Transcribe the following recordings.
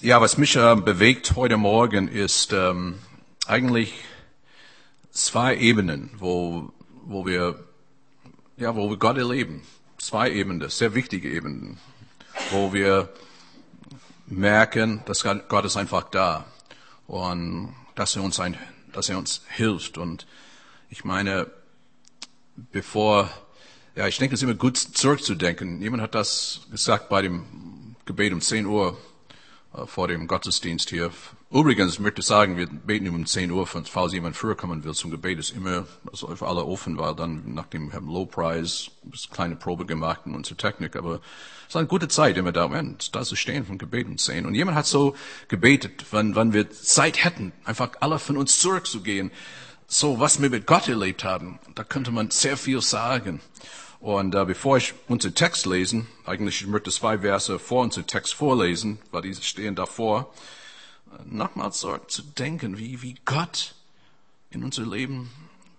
Ja, was mich äh, bewegt heute Morgen ist ähm, eigentlich zwei Ebenen, wo, wo wir, ja, wo wir Gott erleben. Zwei Ebenen, sehr wichtige Ebenen, wo wir merken, dass Gott ist einfach da und dass er uns ein, dass er uns hilft. Und ich meine, bevor, ja, ich denke, es ist immer gut zurückzudenken. Jemand hat das gesagt bei dem Gebet um 10 Uhr vor dem Gottesdienst hier. Übrigens möchte ich sagen, wir beten um 10 Uhr, falls jemand früher kommen will zum Gebet, ist immer also für alle offen, weil dann nach dem Low eine kleine Probe gemacht in unserer Technik, aber es ist eine gute Zeit immer da, Moment, da zu stehen vom Gebet um 10. Und jemand hat so gebetet, wenn, wenn wir Zeit hätten, einfach alle von uns zurückzugehen, so was wir mit Gott erlebt haben, da könnte man sehr viel sagen. Und äh, bevor ich unseren Text lesen, eigentlich ich möchte zwei Verse vor unserem Text vorlesen, weil diese stehen davor, nochmals so zu denken, wie, wie Gott in unser Leben,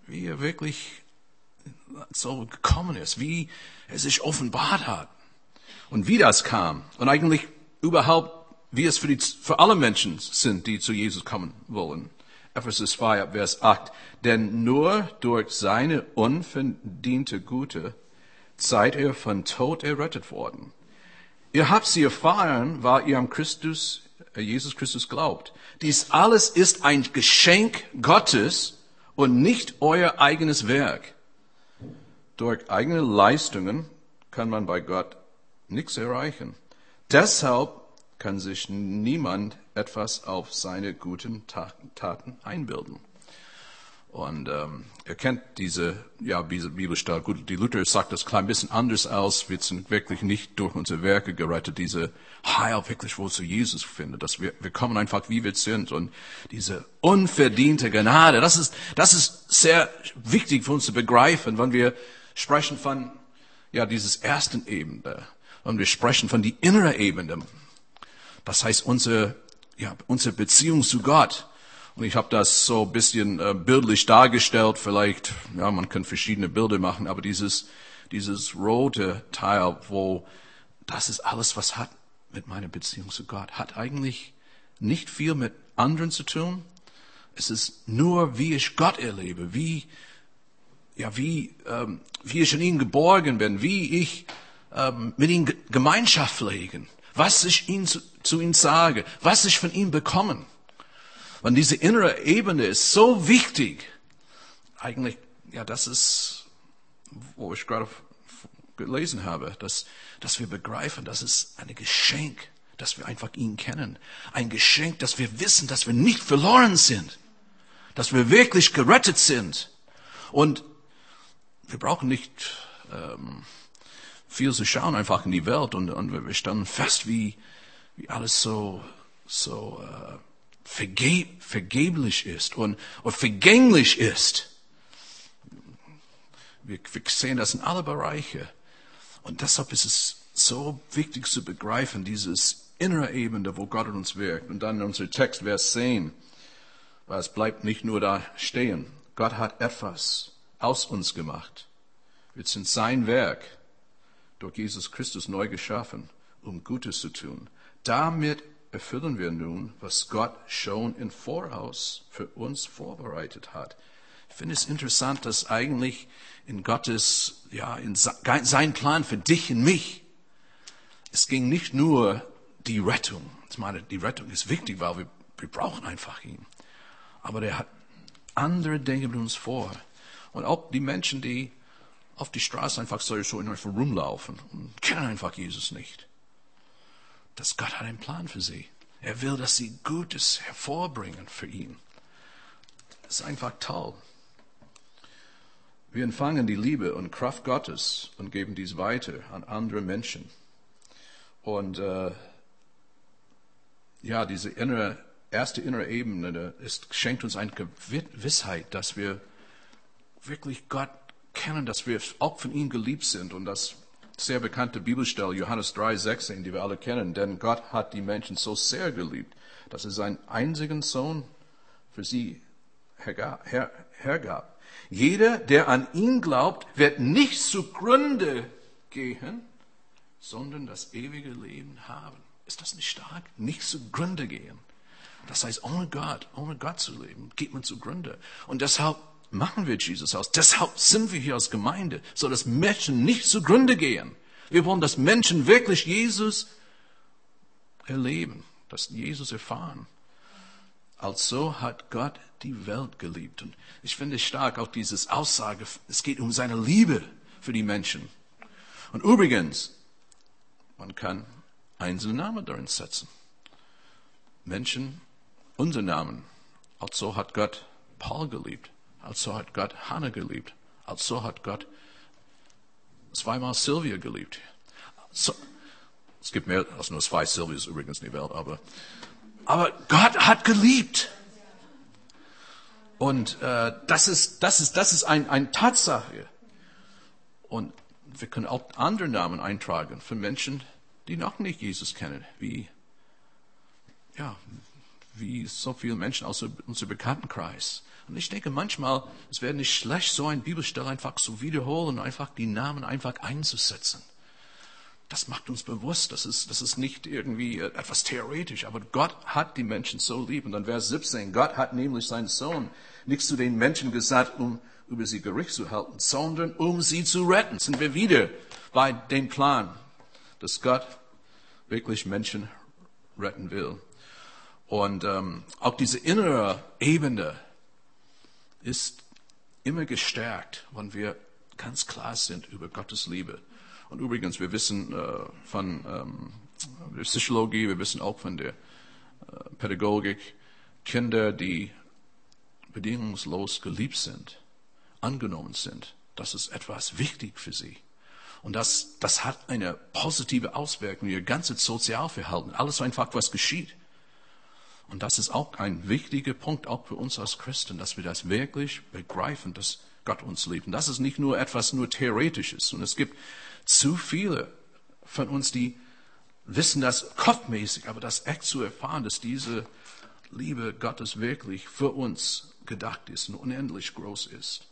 wie er wirklich so gekommen ist, wie er sich offenbart hat und wie das kam und eigentlich überhaupt, wie es für, die, für alle Menschen sind, die zu Jesus kommen wollen. Ephesus 2, Vers 8. Denn nur durch seine unverdiente Gute seid ihr von Tod errettet worden. Ihr habt sie erfahren, weil ihr am Christus, äh, Jesus Christus glaubt. Dies alles ist ein Geschenk Gottes und nicht euer eigenes Werk. Durch eigene Leistungen kann man bei Gott nichts erreichen. Deshalb kann sich niemand etwas auf seine guten Taten einbilden. Und ähm, ihr kennt diese ja, diese Bibelstelle. Gut, die Luther sagt das klein bisschen anders aus. Wir sind wirklich nicht durch unsere Werke gerettet, diese Heil wirklich wohl zu Jesus finden. Dass wir, wir kommen einfach, wie wir sind. Und diese unverdiente Gnade, das ist, das ist sehr wichtig für uns zu begreifen, wenn wir sprechen von ja, dieses ersten Ebene. Wenn wir sprechen von die innere Ebene. Das heißt, unsere, ja, unsere Beziehung zu Gott und ich habe das so ein bisschen äh, bildlich dargestellt. Vielleicht, ja, man kann verschiedene Bilder machen, aber dieses, dieses rote Teil, wo das ist alles, was hat mit meiner Beziehung zu Gott, hat eigentlich nicht viel mit anderen zu tun. Es ist nur, wie ich Gott erlebe, wie, ja, wie, ähm, wie ich in ihm geborgen bin, wie ich ähm, mit ihm Gemeinschaft pflegen, was ich ihm zu, zu ihm sage, was ich von ihm bekomme. Und diese innere Ebene ist so wichtig. Eigentlich, ja, das ist, wo ich gerade gelesen habe, dass, dass wir begreifen, das ist ein Geschenk, dass wir einfach ihn kennen. Ein Geschenk, dass wir wissen, dass wir nicht verloren sind. Dass wir wirklich gerettet sind. Und wir brauchen nicht ähm, viel zu schauen, einfach in die Welt. Und, und wir standen fest, wie, wie alles so, so äh, verge vergeblich ist und, und vergänglich ist. Wir, wir sehen das in alle Bereiche. Und deshalb ist es so wichtig zu begreifen, dieses innere Ebene, wo Gott in uns wirkt. Und dann in unserem Text, Vers 10, weil es bleibt nicht nur da stehen. Gott hat etwas aus uns gemacht. Wir sind sein Werk durch Jesus Christus neu geschaffen, um Gutes zu tun. Damit erfüllen wir nun, was Gott schon im Voraus für uns vorbereitet hat. Ich finde es interessant, dass eigentlich in Gottes, ja, in sein Plan für dich und mich, es ging nicht nur die Rettung. Ich meine, die Rettung ist wichtig, weil wir, wir brauchen einfach ihn. Aber der hat andere Dinge mit uns vor. Und auch die Menschen, die auf die Straße einfach so, so einfach rumlaufen und kennen einfach Jesus nicht dass Gott hat einen Plan für sie. Er will, dass sie Gutes hervorbringen für ihn. Das ist einfach toll. Wir empfangen die Liebe und Kraft Gottes und geben dies weiter an andere Menschen. Und äh, ja, diese innere, erste innere Ebene ist, schenkt uns eine Gewissheit, dass wir wirklich Gott kennen, dass wir auch von ihm geliebt sind und dass sehr bekannte Bibelstelle, Johannes 3, 16, die wir alle kennen. Denn Gott hat die Menschen so sehr geliebt, dass er seinen einzigen Sohn für sie hergab. Jeder, der an ihn glaubt, wird nicht zugrunde gehen, sondern das ewige Leben haben. Ist das nicht stark? Nicht zugrunde gehen. Das heißt, ohne Gott, ohne Gott zu leben, geht man zugrunde. Und deshalb machen wir Jesus aus. Deshalb sind wir hier als Gemeinde, so dass Menschen nicht zugrunde gehen. Wir wollen, dass Menschen wirklich Jesus erleben, dass Jesus erfahren. Also hat Gott die Welt geliebt. Und ich finde stark auch dieses Aussage, es geht um seine Liebe für die Menschen. Und übrigens, man kann einzelne Namen darin setzen. Menschen, unser Namen. Also hat Gott Paul geliebt. Also hat Gott Hannah geliebt. Also hat Gott zweimal Sylvia geliebt. So, es gibt mehr als nur zwei Sylvias übrigens in der Welt, aber, aber Gott hat geliebt. Und äh, das ist, das ist, das ist ein, ein Tatsache. Und wir können auch andere Namen eintragen für Menschen, die noch nicht Jesus kennen, wie, ja, wie so viele Menschen aus unserem Bekanntenkreis. Und ich denke manchmal, es wäre nicht schlecht, so ein Bibelstelle einfach zu wiederholen, einfach die Namen einfach einzusetzen. Das macht uns bewusst, das ist, das ist nicht irgendwie etwas theoretisch, aber Gott hat die Menschen so lieb. Und dann Vers 17, Gott hat nämlich seinen Sohn nicht zu den Menschen gesagt, um über sie Gericht zu halten, sondern um sie zu retten. Sind wir wieder bei dem Plan, dass Gott wirklich Menschen retten will. Und ähm, auch diese innere Ebene ist immer gestärkt, wenn wir ganz klar sind über Gottes Liebe. Und übrigens, wir wissen äh, von ähm, der Psychologie, wir wissen auch von der äh, Pädagogik, Kinder, die bedingungslos geliebt sind, angenommen sind, das ist etwas wichtig für sie. Und das, das hat eine positive Auswirkung, ihr ganzes Sozialverhalten, alles einfach, was geschieht. Und das ist auch ein wichtiger Punkt, auch für uns als Christen, dass wir das wirklich begreifen, dass Gott uns liebt. Und das ist nicht nur etwas nur Theoretisches. Und es gibt zu viele von uns, die wissen das kopfmäßig, aber das echt zu erfahren, dass diese Liebe Gottes wirklich für uns gedacht ist und unendlich groß ist.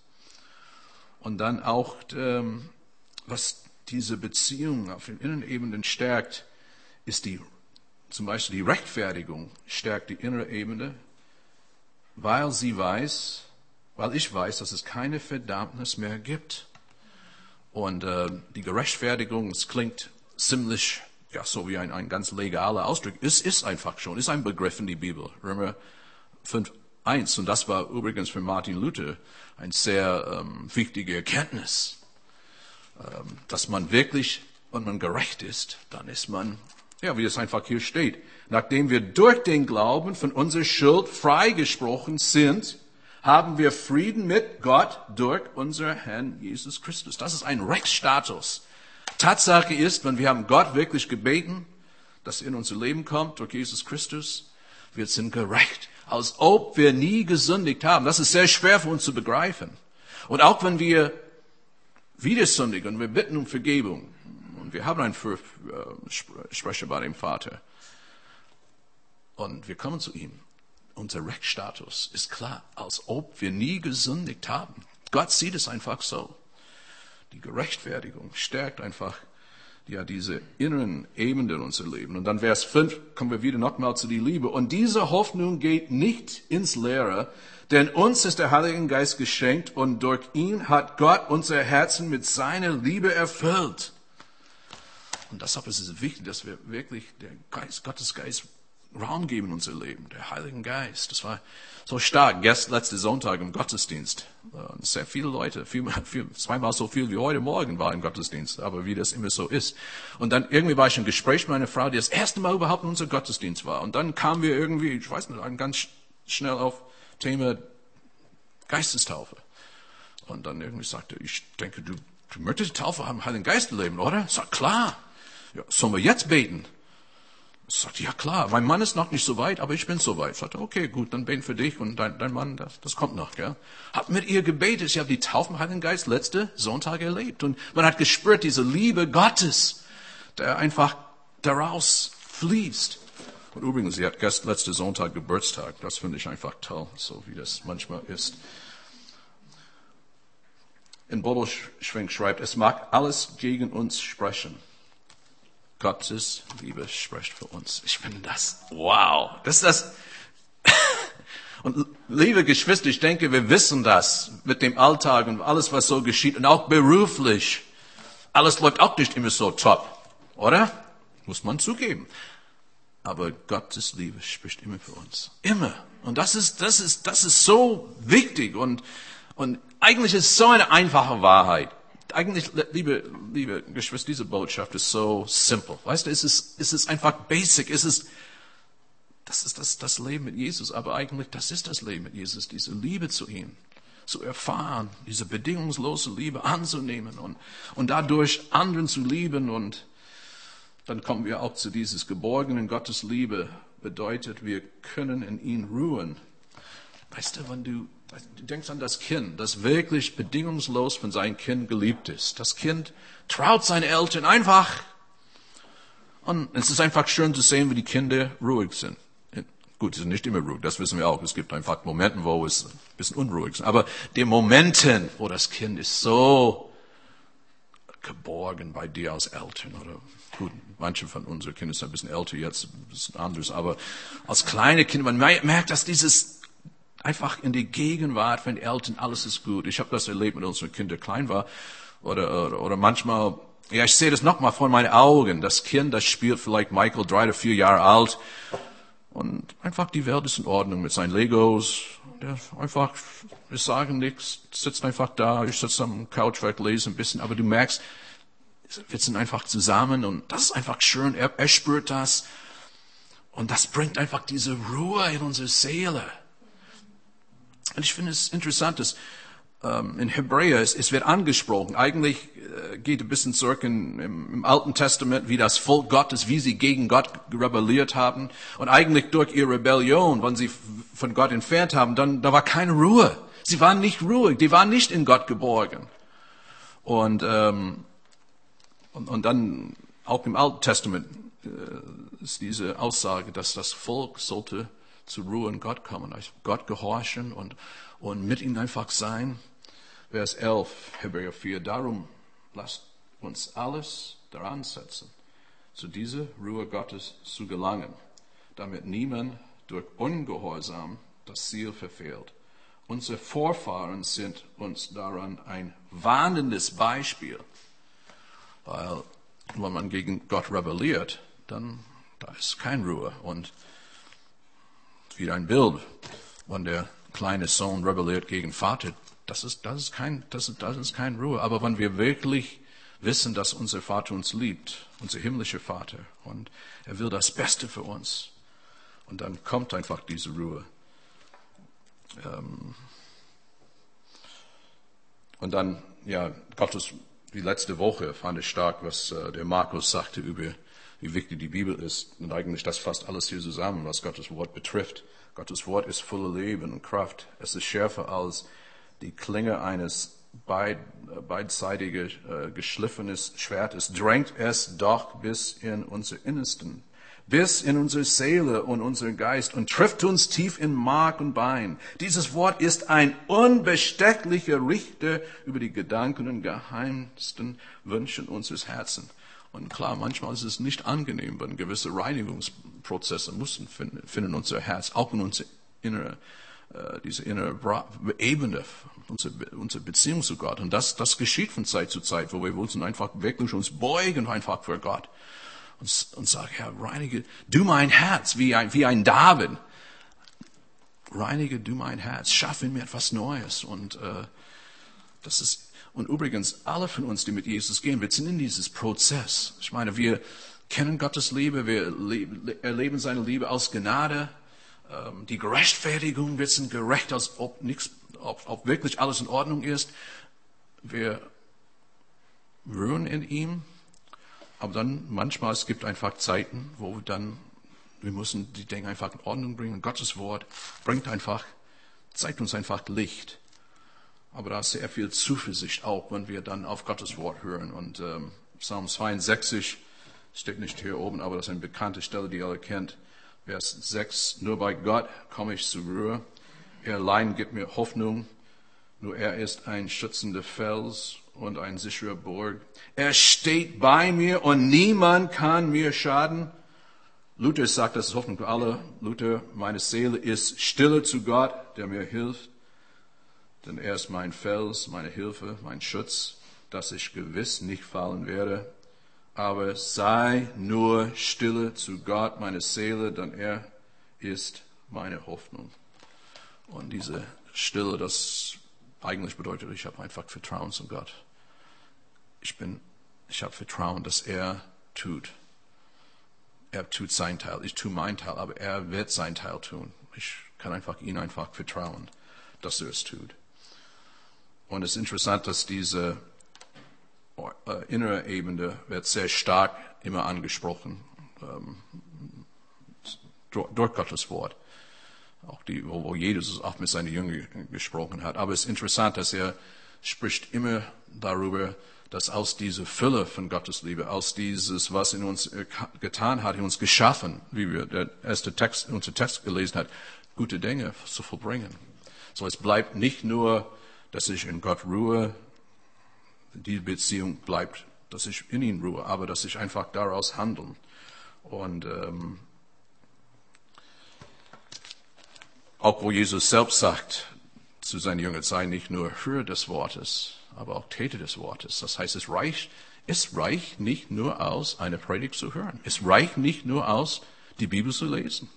Und dann auch, ähm, was diese Beziehung auf den Innenebenen stärkt, ist die, zum Beispiel die Rechtfertigung stärkt die innere Ebene, weil sie weiß, weil ich weiß, dass es keine Verdammnis mehr gibt. Und äh, die Gerechtfertigung, es klingt ziemlich, ja, so wie ein, ein ganz legaler Ausdruck, es ist einfach schon, ist ein Begriff in die Bibel. Römer 5, 1. Und das war übrigens für Martin Luther ein sehr ähm, wichtige Erkenntnis, ähm, dass man wirklich, wenn man gerecht ist, dann ist man, ja, wie es einfach hier steht, nachdem wir durch den Glauben von unserer Schuld freigesprochen sind, haben wir Frieden mit Gott durch unser Herrn Jesus Christus. Das ist ein Rechtsstatus. Tatsache ist, wenn wir haben Gott wirklich gebeten, dass er in unser Leben kommt durch Jesus Christus, wir sind gerecht, als ob wir nie gesündigt haben. Das ist sehr schwer für uns zu begreifen. Und auch wenn wir wieder sündigen und wir bitten um Vergebung, wir haben einen Fürsprecher bei dem Vater, und wir kommen zu ihm, unser Rechtsstatus ist klar, als ob wir nie gesündigt haben. Gott sieht es einfach so. Die Gerechtfertigung stärkt einfach ja diese inneren Ebenen in unser Leben. Und dann Vers 5 kommen wir wieder nochmal zu die Liebe. Und diese Hoffnung geht nicht ins Leere, denn uns ist der Heilige Geist geschenkt und durch ihn hat Gott unser Herzen mit seiner Liebe erfüllt. Und deshalb ist es wichtig, dass wir wirklich der Geist, Gottes Geist Raum geben in unser Leben, der Heilige Geist. Das war so stark. Gestern, letzte Sonntag im Gottesdienst. Äh, sehr viele Leute, viel, viel, zweimal so viel wie heute Morgen war im Gottesdienst, aber wie das immer so ist. Und dann irgendwie war ich im Gespräch mit einer Frau, die das erste Mal überhaupt in unserem Gottesdienst war. Und dann kamen wir irgendwie, ich weiß nicht, ganz schnell auf Thema Geistestaufe. Und dann irgendwie sagte, ich denke, du, du möchtest die Taufe haben, Heiligen Geist leben, oder? Sag, klar. Ja, sollen wir jetzt beten? Ich sagte, ja klar, mein Mann ist noch nicht so weit, aber ich bin so weit. Ich sagte, okay, gut, dann beten für dich und dein, dein Mann, das, das kommt noch. Gell? Hab mit ihr gebetet, ich habe die Taufe im Heiligen Geist letzte Sonntag erlebt. Und man hat gespürt, diese Liebe Gottes, der einfach daraus fließt. Und übrigens, sie hat gestern letzte Sonntag Geburtstag. Das finde ich einfach toll, so wie das manchmal ist. In Bobelschwenk schreibt, es mag alles gegen uns sprechen. Gottes Liebe spricht für uns. Ich finde das, wow, das ist das. Und liebe Geschwister, ich denke, wir wissen das mit dem Alltag und alles, was so geschieht und auch beruflich. Alles läuft auch nicht immer so top, oder? Muss man zugeben. Aber Gottes Liebe spricht immer für uns. Immer. Und das ist, das ist, das ist so wichtig und, und eigentlich ist es so eine einfache Wahrheit eigentlich, liebe, liebe Geschwister, diese Botschaft ist so simple. Weißt du, es ist, es ist einfach basic. Es ist, das ist das, das Leben mit Jesus. Aber eigentlich, das ist das Leben mit Jesus, diese Liebe zu ihm zu erfahren, diese bedingungslose Liebe anzunehmen und, und dadurch anderen zu lieben. Und dann kommen wir auch zu dieses geborgenen Gottes Liebe bedeutet, wir können in ihn ruhen. Weißt du, wenn du Du denkst an das Kind, das wirklich bedingungslos von seinem Kind geliebt ist. Das Kind traut seine Eltern einfach. Und es ist einfach schön zu sehen, wie die Kinder ruhig sind. Gut, sie sind nicht immer ruhig, das wissen wir auch. Es gibt einfach Momente, wo es ein bisschen unruhig ist. Aber die Momenten, wo das Kind ist so geborgen bei dir als Eltern oder gut, manche von unseren Kindern sind ein bisschen älter jetzt, ein bisschen anders, aber als kleine Kinder, man merkt, dass dieses Einfach in die Gegenwart von Eltern, alles ist gut. Ich habe das erlebt, wenn unsere Kinder klein war. Oder, oder, oder manchmal, ja, ich sehe das nochmal vor meinen Augen. Das Kind, das spielt vielleicht Michael, drei oder vier Jahre alt. Und einfach die Welt ist in Ordnung mit seinen Legos. Der einfach, wir sagen nichts, sitzt einfach da, ich sitze am Couch, werde lesen ein bisschen, aber du merkst, wir sind einfach zusammen und das ist einfach schön. Er, er spürt das. Und das bringt einfach diese Ruhe in unsere Seele. Und ich finde es interessant, dass ähm, in Hebräer es, es wird angesprochen. Eigentlich äh, geht ein bisschen zurück in, im, im Alten Testament, wie das Volk Gottes, wie sie gegen Gott rebelliert haben. Und eigentlich durch ihre Rebellion, wenn sie von Gott entfernt haben, dann da war keine Ruhe. Sie waren nicht ruhig, die waren nicht in Gott geborgen. Und, ähm, und, und dann auch im Alten Testament äh, ist diese Aussage, dass das Volk sollte zur Ruhe in Gott kommen, Gott gehorchen und, und mit ihm einfach sein. Vers 11, Hebräer 4, darum lasst uns alles daran setzen, zu dieser Ruhe Gottes zu gelangen, damit niemand durch Ungehorsam das Ziel verfehlt. Unsere Vorfahren sind uns daran ein warnendes Beispiel, weil wenn man gegen Gott rebelliert, dann da ist keine Ruhe und wie ein Bild, wenn der kleine Sohn rebelliert gegen Vater. Das ist, das ist kein, das ist, das ist kein Ruhe. Aber wenn wir wirklich wissen, dass unser Vater uns liebt, unser himmlischer Vater, und er will das Beste für uns, und dann kommt einfach diese Ruhe. Ähm und dann, ja, Gottes, wie letzte Woche fand ich stark, was äh, der Markus sagte über wie wichtig die Bibel ist. Und eigentlich das fasst alles hier zusammen, was Gottes Wort betrifft. Gottes Wort ist voller Leben und Kraft. Es ist schärfer als die Klinge eines beid, beidseitig äh, geschliffenes Schwertes. Drängt es doch bis in unser Innersten, bis in unsere Seele und unseren Geist und trifft uns tief in Mark und Bein. Dieses Wort ist ein unbestechlicher Richter über die Gedanken und geheimsten Wünschen unseres Herzens. Und klar, manchmal ist es nicht angenehm, wenn gewisse Reinigungsprozesse müssen finden, finden unser Herz, auch in unser innere, äh, diese innere Ebene, unsere, unsere Beziehung zu Gott. Und das, das geschieht von Zeit zu Zeit, wo wir uns einfach wirklich uns beugen einfach für Gott und, und sagen, Herr, reinige du mein Herz, wie ein, wie ein David. Reinige du mein Herz, schaffe mir etwas Neues. Und äh, das ist und übrigens, alle von uns, die mit Jesus gehen, wir sind in dieses Prozess. Ich meine, wir kennen Gottes Liebe, wir erleben seine Liebe aus Gnade. Ähm, die Gerechtfertigung, wir sind gerecht, als ob, nichts, ob, ob wirklich alles in Ordnung ist. Wir ruhen in ihm. Aber dann manchmal, es gibt einfach Zeiten, wo wir dann, wir müssen die Dinge einfach in Ordnung bringen. Gottes Wort bringt einfach, zeigt uns einfach Licht. Aber da ist sehr viel Zuversicht auch, wenn wir dann auf Gottes Wort hören. Und ähm, Psalm 62 steht nicht hier oben, aber das ist eine bekannte Stelle, die alle kennt. Vers 6, nur bei Gott komme ich zur Ruhe. Er allein gibt mir Hoffnung. Nur er ist ein schützender Fels und ein sicherer Burg. Er steht bei mir und niemand kann mir schaden. Luther sagt, das ist Hoffnung für alle. Luther, meine Seele ist stille zu Gott, der mir hilft. Denn er ist mein Fels, meine Hilfe, mein Schutz, dass ich gewiss nicht fallen werde. Aber sei nur stille zu Gott, meine Seele, denn er ist meine Hoffnung. Und diese Stille, das eigentlich bedeutet, ich habe einfach Vertrauen zu Gott. Ich bin, ich habe Vertrauen, dass er tut. Er tut sein Teil. Ich tue mein Teil, aber er wird sein Teil tun. Ich kann einfach ihn einfach vertrauen, dass er es tut. Und es ist interessant, dass diese äh, innere Ebene wird sehr stark immer angesprochen ähm, durch Gottes Wort auch die, wo, Jesus auch mit seinen Jüngern gesprochen hat. Aber es ist interessant, dass er spricht immer darüber, dass aus dieser Fülle von Gottes Liebe, aus dieses, was in uns getan hat, in uns geschaffen, wie wir der erste Text, unser Text gelesen hat, gute Dinge zu vollbringen. So es bleibt nicht nur, dass ich in Gott ruhe, die Beziehung bleibt, dass ich in ihn ruhe, aber dass ich einfach daraus handeln. Und ähm, Auch wo Jesus selbst sagt zu seinen Jüngern, sei nicht nur Hörer des Wortes, aber auch Täter des Wortes. Das heißt, es reicht, es reicht nicht nur aus, eine Predigt zu hören. Es reicht nicht nur aus, die Bibel zu lesen.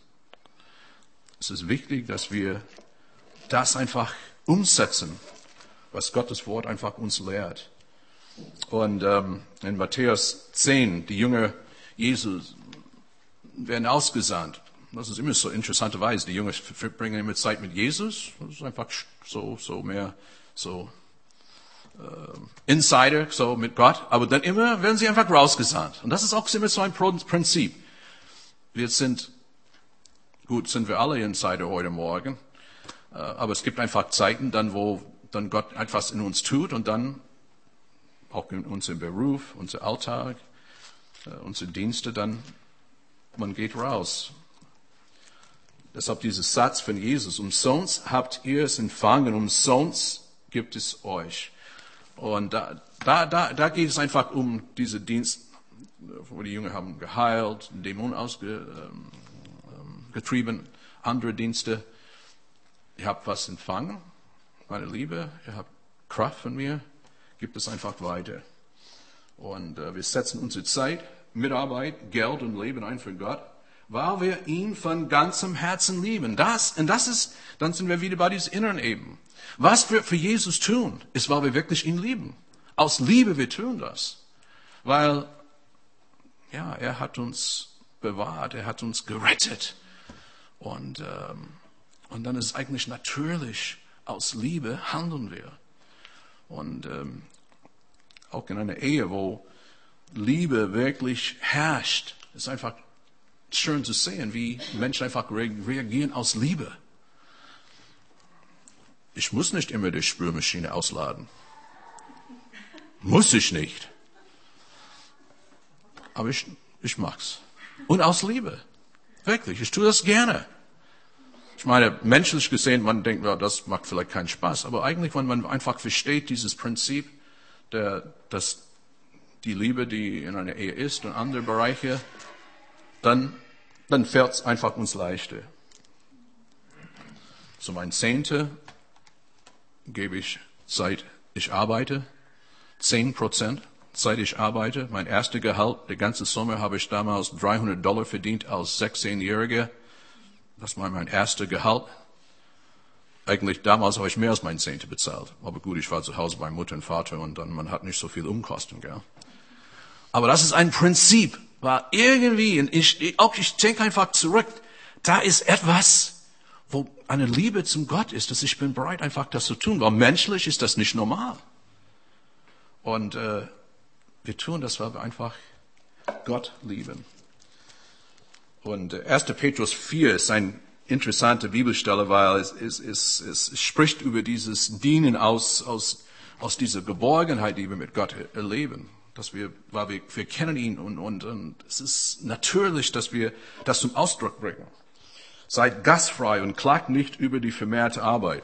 Es ist wichtig, dass wir das einfach umsetzen, was Gottes Wort einfach uns lehrt. Und ähm, in Matthäus 10, die Jünger Jesus werden ausgesandt. Das ist immer so interessanterweise. Die Jünger verbringen immer Zeit mit Jesus. Das ist einfach so, so mehr, so äh, Insider, so mit Gott. Aber dann immer werden sie einfach rausgesandt. Und das ist auch immer so ein Prinzip. Wir sind, gut, sind wir alle Insider heute Morgen. Äh, aber es gibt einfach Zeiten, dann, wo dann Gott etwas in uns tut und dann auch in unserem Beruf, unser Alltag, äh, unsere Dienste, dann man geht raus. Deshalb dieser Satz von Jesus, umsonst habt ihr es empfangen, umsonst gibt es euch. Und da, da, da, da geht es einfach um diese Dienst, wo die Jünger haben geheilt, Dämonen ausgetrieben, ähm, andere Dienste. Ihr habt was empfangen, meine Liebe, ihr habt Kraft von mir, gibt es einfach weiter. Und äh, wir setzen unsere Zeit, Mitarbeit, Geld und Leben ein für Gott weil wir ihn von ganzem Herzen lieben. Das, und das ist, dann sind wir wieder bei diesem inneren Eben. Was wir für Jesus tun, ist, weil wir wirklich ihn lieben. Aus Liebe wir tun das. Weil, ja, er hat uns bewahrt, er hat uns gerettet. Und, ähm, und dann ist es eigentlich natürlich, aus Liebe handeln wir. Und ähm, auch in einer Ehe, wo Liebe wirklich herrscht, ist einfach schön zu sehen, wie Menschen einfach reagieren aus Liebe. Ich muss nicht immer die Spülmaschine ausladen. Muss ich nicht. Aber ich, ich mag's. Und aus Liebe. Wirklich, ich tue das gerne. Ich meine, menschlich gesehen, man denkt, ja, das macht vielleicht keinen Spaß. Aber eigentlich, wenn man einfach versteht, dieses Prinzip, der, dass die Liebe, die in einer Ehe ist und andere Bereiche, dann, dann fällt es einfach uns leichter. So mein Zehnte gebe ich seit ich arbeite. Zehn Prozent seit ich arbeite. Mein erster Gehalt, der ganze Sommer habe ich damals 300 Dollar verdient als 16-Jähriger. Das war mein erster Gehalt. Eigentlich damals habe ich mehr als mein Zehnte bezahlt. Aber gut, ich war zu Hause bei Mutter und Vater und dann man hat nicht so viel Umkosten, gell? Aber das ist ein Prinzip war irgendwie, und ich, auch ich denke einfach zurück, da ist etwas, wo eine Liebe zum Gott ist, dass ich bin bereit, einfach das zu tun, weil menschlich ist das nicht normal. Und äh, wir tun das, weil wir einfach Gott lieben. Und äh, 1. Petrus 4 ist ein interessante Bibelstelle, weil es, es, es, es spricht über dieses Dienen aus, aus, aus dieser Geborgenheit, die wir mit Gott erleben dass wir, weil wir, wir kennen ihn und, und, und es ist natürlich, dass wir das zum Ausdruck bringen. Seid gastfrei und klagt nicht über die vermehrte Arbeit.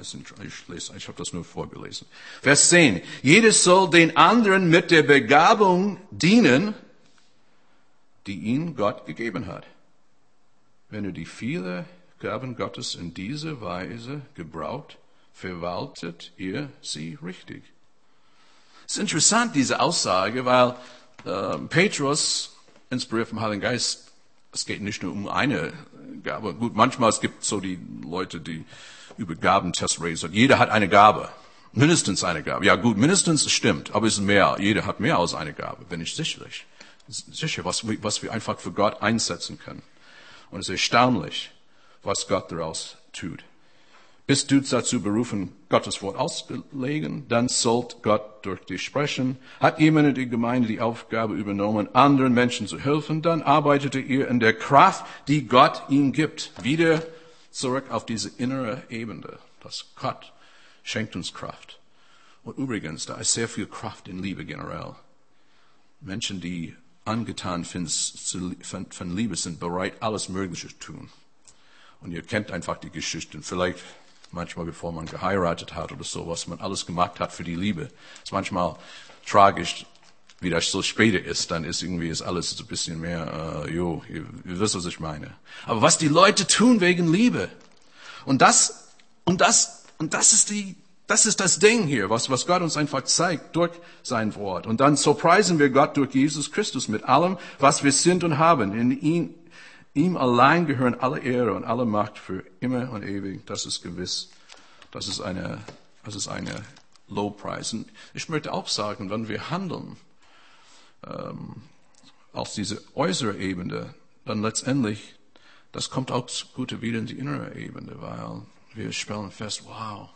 Ich, lese, ich habe das nur vorgelesen. Vers 10. Jedes soll den anderen mit der Begabung dienen, die ihn Gott gegeben hat. Wenn er die viele Gaben Gottes in diese Weise gebraucht, verwaltet ihr sie richtig. Es ist interessant, diese Aussage, weil äh, Petrus, inspiriert vom Heiligen Geist, es geht nicht nur um eine Gabe. Gut, manchmal es gibt so die Leute, die über Gabentests reden. Jeder hat eine Gabe. Mindestens eine Gabe. Ja gut, mindestens stimmt, aber es ist mehr. Jeder hat mehr als eine Gabe, bin ich sicherlich. Sicher, was, was wir einfach für Gott einsetzen können. Und es ist erstaunlich, was Gott daraus tut. Bist du dazu berufen, Gottes Wort auszulegen, dann sollt Gott durch dich sprechen. Hat jemand in der Gemeinde die Aufgabe übernommen, anderen Menschen zu helfen, dann arbeitete ihr in der Kraft, die Gott ihm gibt. Wieder zurück auf diese innere Ebene. Das Gott schenkt uns Kraft. Und übrigens, da ist sehr viel Kraft in Liebe generell. Menschen, die angetan von Liebe sind, bereit, alles Mögliche zu tun. Und ihr kennt einfach die Geschichten. Vielleicht manchmal bevor man geheiratet hat oder so, was man alles gemacht hat für die Liebe. Es ist manchmal tragisch, wie das so später ist, dann ist irgendwie ist alles so ein bisschen mehr, äh, jo, ihr, ihr wisst, was ich meine. Aber was die Leute tun wegen Liebe. Und das, und das, und das ist die, das ist das Ding hier, was, was Gott uns einfach zeigt durch sein Wort. Und dann so preisen wir Gott durch Jesus Christus mit allem, was wir sind und haben. In ihn, Ihm allein gehören alle Ehre und alle Macht für immer und ewig. Das ist gewiss. Das ist eine, das ist eine Lobpreis. Und ich möchte auch sagen, wenn wir handeln ähm, aus dieser äußeren Ebene, dann letztendlich, das kommt auch zugute wieder in die innere Ebene, weil wir stellen fest, wow,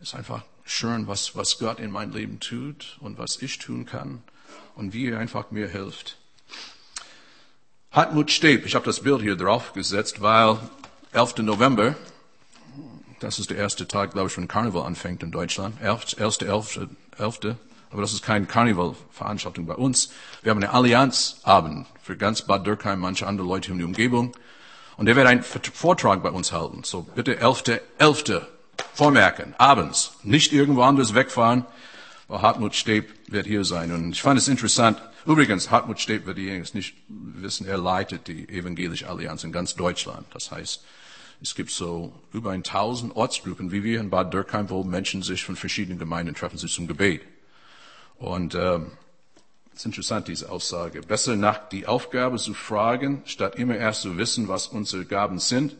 ist einfach schön, was, was Gott in mein Leben tut und was ich tun kann und wie er einfach mir hilft. Hartmut Steb, ich habe das Bild hier drauf gesetzt, weil 11. November, das ist der erste Tag, glaube ich, wenn Karneval anfängt in Deutschland, 11. 11. 11. Aber das ist keine Karnevalveranstaltung bei uns. Wir haben eine Allianzabend für ganz Bad Dürkheim, manche andere Leute in die Umgebung. Und der wird einen Vortrag bei uns halten. So bitte 11. 11. vormerken, abends. Nicht irgendwo anders wegfahren, weil Hartmut Steb wird hier sein. Und ich fand es interessant, Übrigens, Hartmut Stepp wird diejenigen nicht wissen, er leitet die Evangelische Allianz in ganz Deutschland. Das heißt, es gibt so über 1000 Ortsgruppen, wie wir in Bad Dürkheim, wo Menschen sich von verschiedenen Gemeinden treffen sich zum Gebet. Und ähm, ist interessant, diese Aussage. Besser nach die Aufgabe zu fragen, statt immer erst zu wissen, was unsere Gaben sind.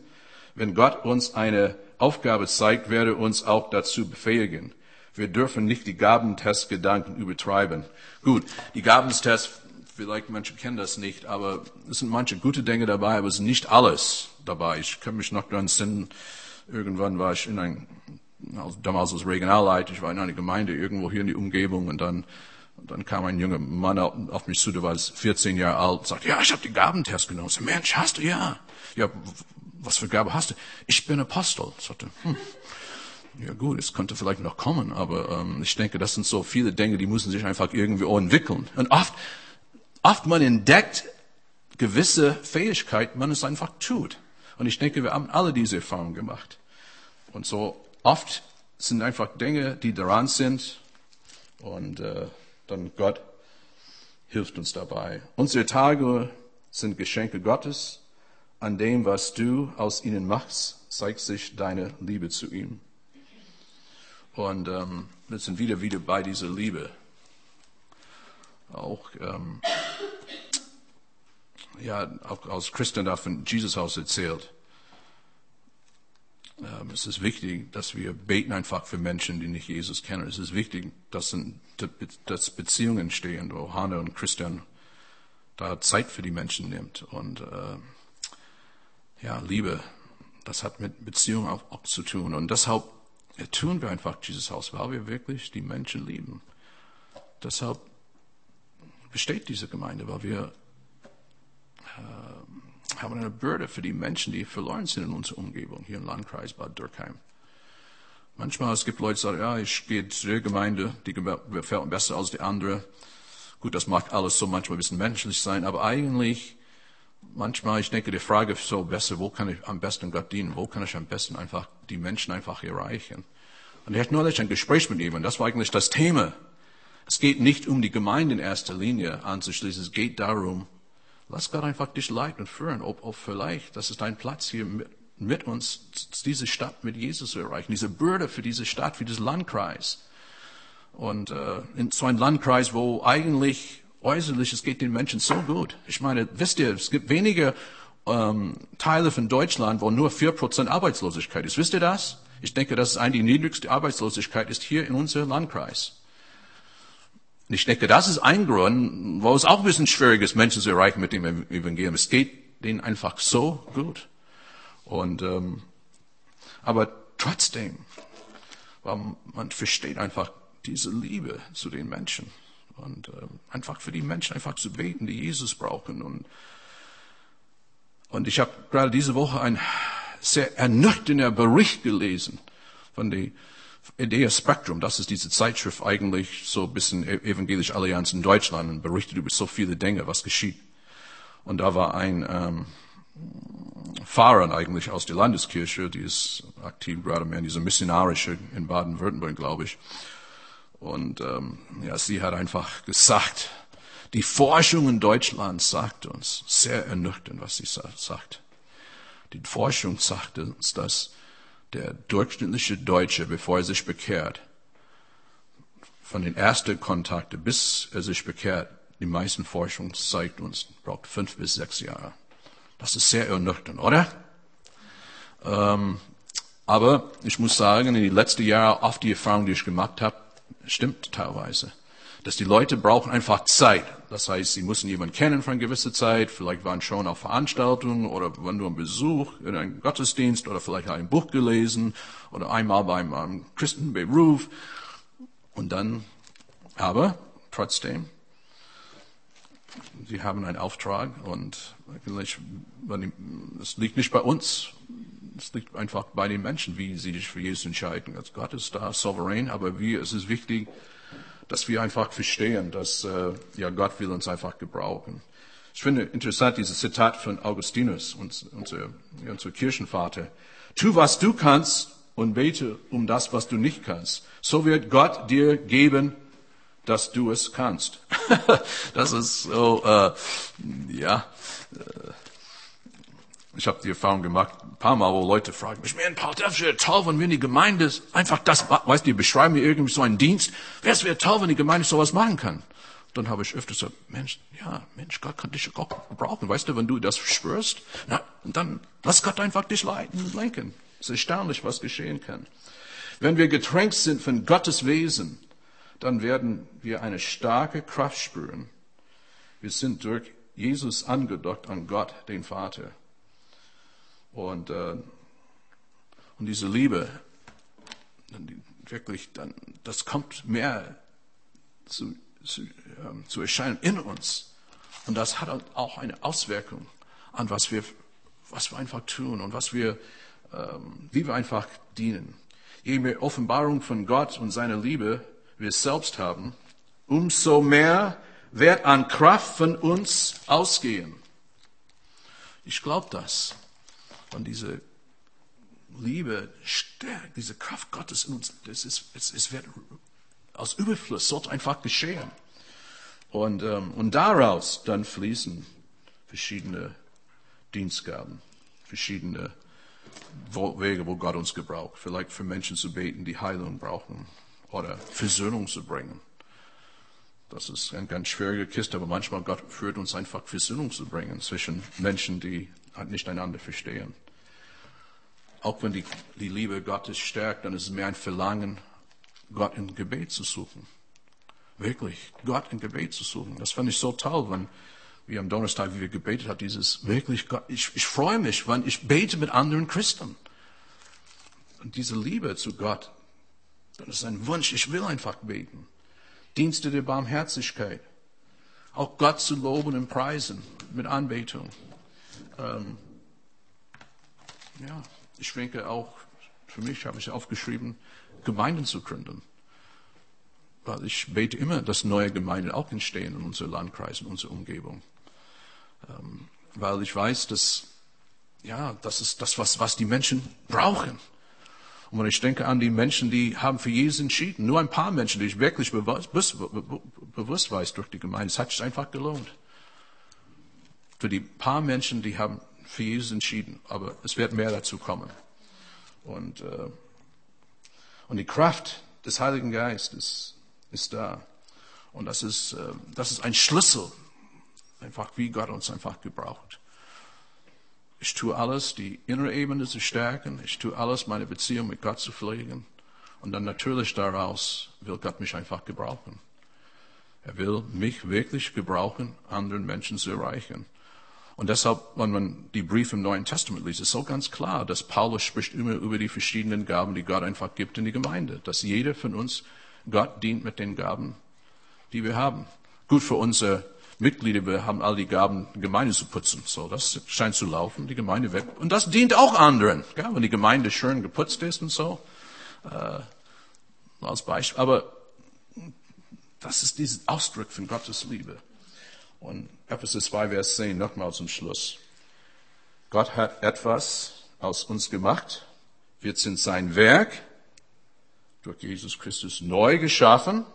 Wenn Gott uns eine Aufgabe zeigt, werde uns auch dazu befähigen. Wir dürfen nicht die Gabentestgedanken übertreiben. Gut, die Gabentest, vielleicht manche kennen das nicht, aber es sind manche gute Dinge dabei, aber es ist nicht alles dabei. Ich kann mich noch daran erinnern, irgendwann war ich in ein, damals als Regionalleiter, ich war in einer Gemeinde irgendwo hier in die Umgebung und dann dann kam ein junger Mann auf mich zu, der war 14 Jahre alt, sagte, ja, ich habe die Gabentest genommen. Ich sagte, Mensch, hast du? Ja. Ja, was für Gabe hast du? Ich bin Apostel. Ich sagte, hm. Ja gut, es könnte vielleicht noch kommen, aber ähm, ich denke, das sind so viele Dinge, die müssen sich einfach irgendwie entwickeln. Und oft, oft man entdeckt gewisse Fähigkeiten, man es einfach tut. Und ich denke, wir haben alle diese Erfahrungen gemacht. Und so oft sind einfach Dinge, die daran sind und äh, dann Gott hilft uns dabei. Unsere Tage sind Geschenke Gottes. An dem, was du aus ihnen machst, zeigt sich deine Liebe zu ihm. Und ähm, wir sind wieder, wieder bei dieser Liebe. Auch, ähm, ja, auch aus Christendorf von Jesus Haus erzählt. Ähm, es ist wichtig, dass wir beten einfach für Menschen, die nicht Jesus kennen. Es ist wichtig, dass, dass Beziehungen entstehen, wo Hanne und Christian da Zeit für die Menschen nimmt. Und äh, ja, Liebe, das hat mit Beziehungen auch, auch zu tun. Und deshalb tun wir einfach dieses Haus, weil wir wirklich die Menschen lieben. Deshalb besteht diese Gemeinde, weil wir äh, haben eine Bürde für die Menschen, die verloren sind in unserer Umgebung, hier im Landkreis Bad Dürkheim. Manchmal es gibt Leute, die sagen, ja, ich gehe zu der Gemeinde, die gefällt mir besser als die andere. Gut, das mag alles so manchmal ein bisschen menschlich sein, aber eigentlich manchmal, ich denke, die Frage ist so besser, wo kann ich am besten Gott dienen? Wo kann ich am besten einfach die Menschen einfach erreichen? Und ich hatte neulich ein Gespräch mit ihm und das war eigentlich das Thema. Es geht nicht um die Gemeinde in erster Linie anzuschließen. Es geht darum, lass Gott einfach dich leiten und führen. Ob, ob vielleicht, das ist dein Platz hier mit, mit uns, diese Stadt mit Jesus zu erreichen. Diese Bürde für diese Stadt, für diesen Landkreis. Und äh, in so ein Landkreis, wo eigentlich äußerlich, es geht den Menschen so gut. Ich meine, wisst ihr, es gibt wenige ähm, Teile von Deutschland, wo nur vier Prozent Arbeitslosigkeit ist. Wisst ihr das? Ich denke, dass es eigentlich die niedrigste Arbeitslosigkeit ist hier in unserem Landkreis. Und ich denke, das ist ein Grund, wo es auch ein bisschen schwierig ist, Menschen zu erreichen mit dem Evangelium. Es geht denen einfach so gut. Und ähm, aber trotzdem, man versteht einfach diese Liebe zu den Menschen und äh, einfach für die Menschen einfach zu beten, die Jesus brauchen. Und, und ich habe gerade diese Woche ein sehr ernüchternder Bericht gelesen von der Idea Spectrum. Das ist diese Zeitschrift eigentlich so ein bisschen e-, evangelische Allianz in Deutschland und berichtet über so viele Dinge, was geschieht. Und da war ein ähm, Pfarrer eigentlich aus der Landeskirche, die ist aktiv gerade mehr in dieser missionarische in Baden-Württemberg, glaube ich. Und ähm, ja, sie hat einfach gesagt, die Forschung in Deutschland sagt uns, sehr ernüchternd, was sie sagt. Die Forschung sagt uns, dass der durchschnittliche Deutsche, bevor er sich bekehrt, von den ersten Kontakten bis er sich bekehrt, die meisten Forschung zeigt uns, braucht fünf bis sechs Jahre. Das ist sehr ernüchternd, oder? Ähm, aber ich muss sagen, in den letzten Jahren, oft die Erfahrung, die ich gemacht habe, stimmt teilweise. Dass die Leute brauchen einfach Zeit. Das heißt, sie müssen jemanden kennen für eine gewisse Zeit. Vielleicht waren schon auf Veranstaltungen oder wenn du einen Besuch in einem Gottesdienst oder vielleicht ein Buch gelesen oder einmal beim um, Christenberuf. Und dann, aber trotzdem, sie haben einen Auftrag und es liegt nicht bei uns, es liegt einfach bei den Menschen, wie sie sich für Jesus entscheiden. Also Gott ist da souverän, aber wir, es ist wichtig, dass wir einfach verstehen, dass äh, ja Gott will uns einfach gebrauchen. Ich finde interessant dieses Zitat von Augustinus, unser, unser Kirchenvater. Tu, was du kannst und bete um das, was du nicht kannst. So wird Gott dir geben, dass du es kannst. das ist so, äh, ja, äh, ich habe die Erfahrung gemacht, ein paar Mal, wo Leute fragen mich, man, Paul, das wäre toll, wenn wir in die Gemeinde einfach das, weißt du, beschreiben mir irgendwie so einen Dienst. Es wäre toll, wenn die Gemeinde sowas machen kann. Dann habe ich öfters gesagt, Mensch, ja, Mensch, Gott kann dich auch brauchen. Weißt du, wenn du das spürst, na, dann lass Gott einfach dich leiten und lenken. Es ist erstaunlich, was geschehen kann. Wenn wir getränkt sind von Gottes Wesen, dann werden wir eine starke Kraft spüren. Wir sind durch Jesus angedockt an Gott, den Vater. Und, äh, und diese Liebe, wirklich, dann, das kommt mehr zu, zu, ähm, zu erscheinen in uns. Und das hat auch eine Auswirkung an was wir, was wir einfach tun und was wir, ähm, wie wir einfach dienen. Je mehr Offenbarung von Gott und seiner Liebe wir selbst haben, umso mehr wird an Kraft von uns ausgehen. Ich glaube das. Und diese Liebe stärkt, diese Kraft Gottes in uns, das ist, es, es wird aus Überfluss, sollte einfach geschehen. Und, ähm, und daraus dann fließen verschiedene Dienstgaben, verschiedene Wege, wo Gott uns gebraucht. Vielleicht für Menschen zu beten, die Heilung brauchen oder Versöhnung zu bringen. Das ist eine ganz schwierige Kiste, aber manchmal Gott führt uns einfach Versöhnung zu bringen zwischen Menschen, die nicht einander verstehen. Auch wenn die, die Liebe Gottes stärkt, dann ist es mehr ein Verlangen, Gott in Gebet zu suchen. Wirklich, Gott in Gebet zu suchen. Das fand ich so toll, wenn wir am Donnerstag, wie wir gebetet haben, dieses wirklich Gott, ich, ich freue mich, wenn ich bete mit anderen Christen. Und diese Liebe zu Gott, das ist ein Wunsch, ich will einfach beten. Dienste der Barmherzigkeit. Auch Gott zu loben und preisen mit Anbetung. Ähm, ja, ich denke auch, für mich habe ich aufgeschrieben, Gemeinden zu gründen. Weil ich bete immer, dass neue Gemeinden auch entstehen in unserem Landkreis, in unserer Umgebung. Ähm, weil ich weiß, dass, ja, das ist das, was, was die Menschen brauchen. Und wenn ich denke an die Menschen, die haben für Jesus entschieden, nur ein paar Menschen, die ich wirklich bewusst, bewusst weiß durch die Gemeinde, es hat sich einfach gelohnt. Für die paar Menschen, die haben für Jesus entschieden, aber es wird mehr dazu kommen. Und, äh, und die Kraft des Heiligen Geistes ist da. Und das ist, äh, das ist ein Schlüssel, einfach wie Gott uns einfach gebraucht. Ich tue alles, die innere Ebene zu stärken. Ich tue alles, meine Beziehung mit Gott zu pflegen. Und dann natürlich daraus will Gott mich einfach gebrauchen. Er will mich wirklich gebrauchen, anderen Menschen zu erreichen. Und deshalb, wenn man die Briefe im Neuen Testament liest, ist so ganz klar, dass Paulus spricht immer über die verschiedenen Gaben, die Gott einfach gibt in die Gemeinde. Dass jeder von uns Gott dient mit den Gaben, die wir haben. Gut für unsere Mitglieder, wir haben all die Gaben, die Gemeinde zu putzen. So, das scheint zu laufen, die Gemeinde weg. Und das dient auch anderen. Ja, wenn die Gemeinde schön geputzt ist und so, äh, als Beispiel. Aber das ist dieser Ausdruck von Gottes Liebe. Und Epheser 2, Vers 10, nochmal zum Schluss. Gott hat etwas aus uns gemacht. Wir sind sein Werk durch Jesus Christus neu geschaffen,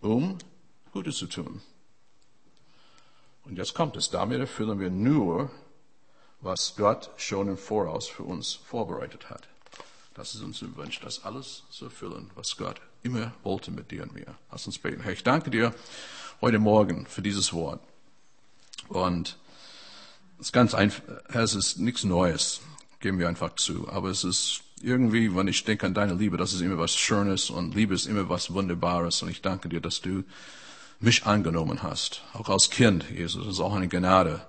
um Gutes zu tun. Und jetzt kommt es, damit erfüllen wir nur, was Gott schon im Voraus für uns vorbereitet hat. Das ist unser Wunsch, das alles zu erfüllen, was Gott immer wollte mit dir und mir. Lass uns beten. Herr, ich danke dir heute Morgen für dieses Wort. Und es ist ganz einfach, es ist nichts Neues, geben wir einfach zu. Aber es ist irgendwie, wenn ich denke an deine Liebe, das ist immer was Schönes und Liebe ist immer was Wunderbares. Und ich danke dir, dass du mich angenommen hast, auch als Kind, Jesus. Das ist auch eine Gnade,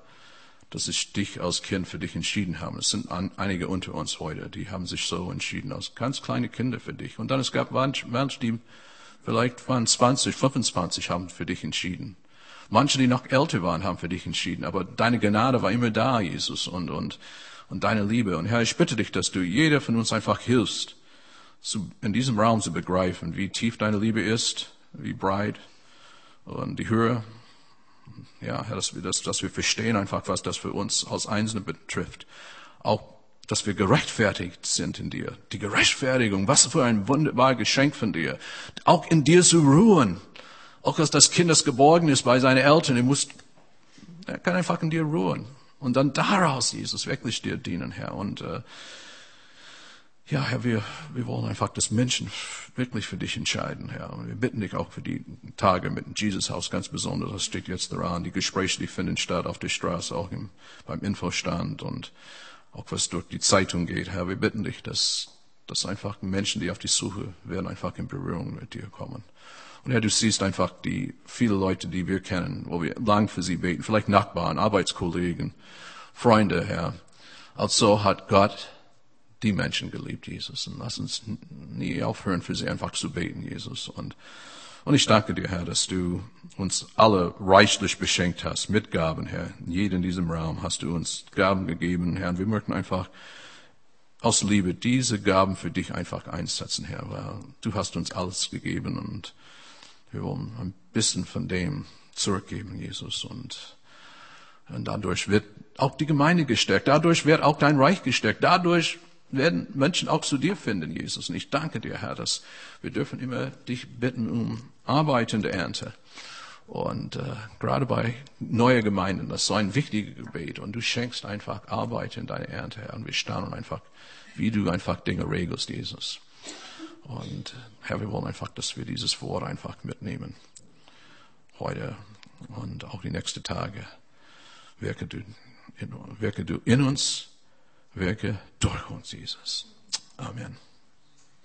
dass ich dich als Kind für dich entschieden habe. Es sind einige unter uns heute, die haben sich so entschieden, als ganz kleine Kinder für dich. Und dann es gab manche, die vielleicht waren 20, 25, haben für dich entschieden. Manche, die noch älter waren, haben für dich entschieden. Aber deine Gnade war immer da, Jesus, und, und, und deine Liebe. Und Herr, ich bitte dich, dass du jeder von uns einfach hilfst, in diesem Raum zu begreifen, wie tief deine Liebe ist, wie breit, und die Höhe, ja, dass wir, das, dass wir verstehen einfach, was das für uns als Einzelne betrifft. Auch, dass wir gerechtfertigt sind in dir. Die Gerechtfertigung, was für ein wunderbares Geschenk von dir. Auch in dir zu ruhen. Auch, dass das Kind, das geborgen ist bei seinen Eltern, er muss, er kann einfach in dir ruhen. Und dann daraus, Jesus, wirklich dir dienen, Herr. Und, äh, ja, Herr, wir, wir wollen einfach, dass Menschen wirklich für dich entscheiden, Herr. Und wir bitten dich auch für die Tage mit dem Jesus-Haus ganz besonders. Das steht jetzt daran. Die Gespräche, die finden statt auf der Straße, auch im, beim Infostand und auch was durch die Zeitung geht, Herr. Wir bitten dich, dass, dass einfach Menschen, die auf die Suche werden, einfach in Berührung mit dir kommen. Und Herr, du siehst einfach die viele Leute, die wir kennen, wo wir lang für sie beten, vielleicht Nachbarn, Arbeitskollegen, Freunde, Herr. Also hat Gott die Menschen geliebt, Jesus. Und lass uns nie aufhören, für sie einfach zu beten, Jesus. Und, und ich danke dir, Herr, dass du uns alle reichlich beschenkt hast mit Gaben, Herr. Jeden in diesem Raum hast du uns Gaben gegeben, Herr. Und wir möchten einfach aus Liebe diese Gaben für dich einfach einsetzen, Herr, weil du hast uns alles gegeben und wir wollen ein bisschen von dem zurückgeben, Jesus. Und, und dadurch wird auch die Gemeinde gestärkt. Dadurch wird auch dein Reich gestärkt. Dadurch werden Menschen auch zu dir finden, Jesus. Und ich danke dir, Herr, dass wir dürfen immer dich bitten um arbeitende Ernte. Und äh, gerade bei neuen Gemeinden, das ist so ein wichtiges Gebet. Und du schenkst einfach Arbeit in deine Ernte, Herr. Und wir staunen einfach, wie du einfach Dinge regelst, Jesus. Und Herr, wir wollen einfach, dass wir dieses Wort einfach mitnehmen. Heute und auch die nächsten Tage. Wirke du in, wirke du in uns Wirke durch uns, Jesus. Amen.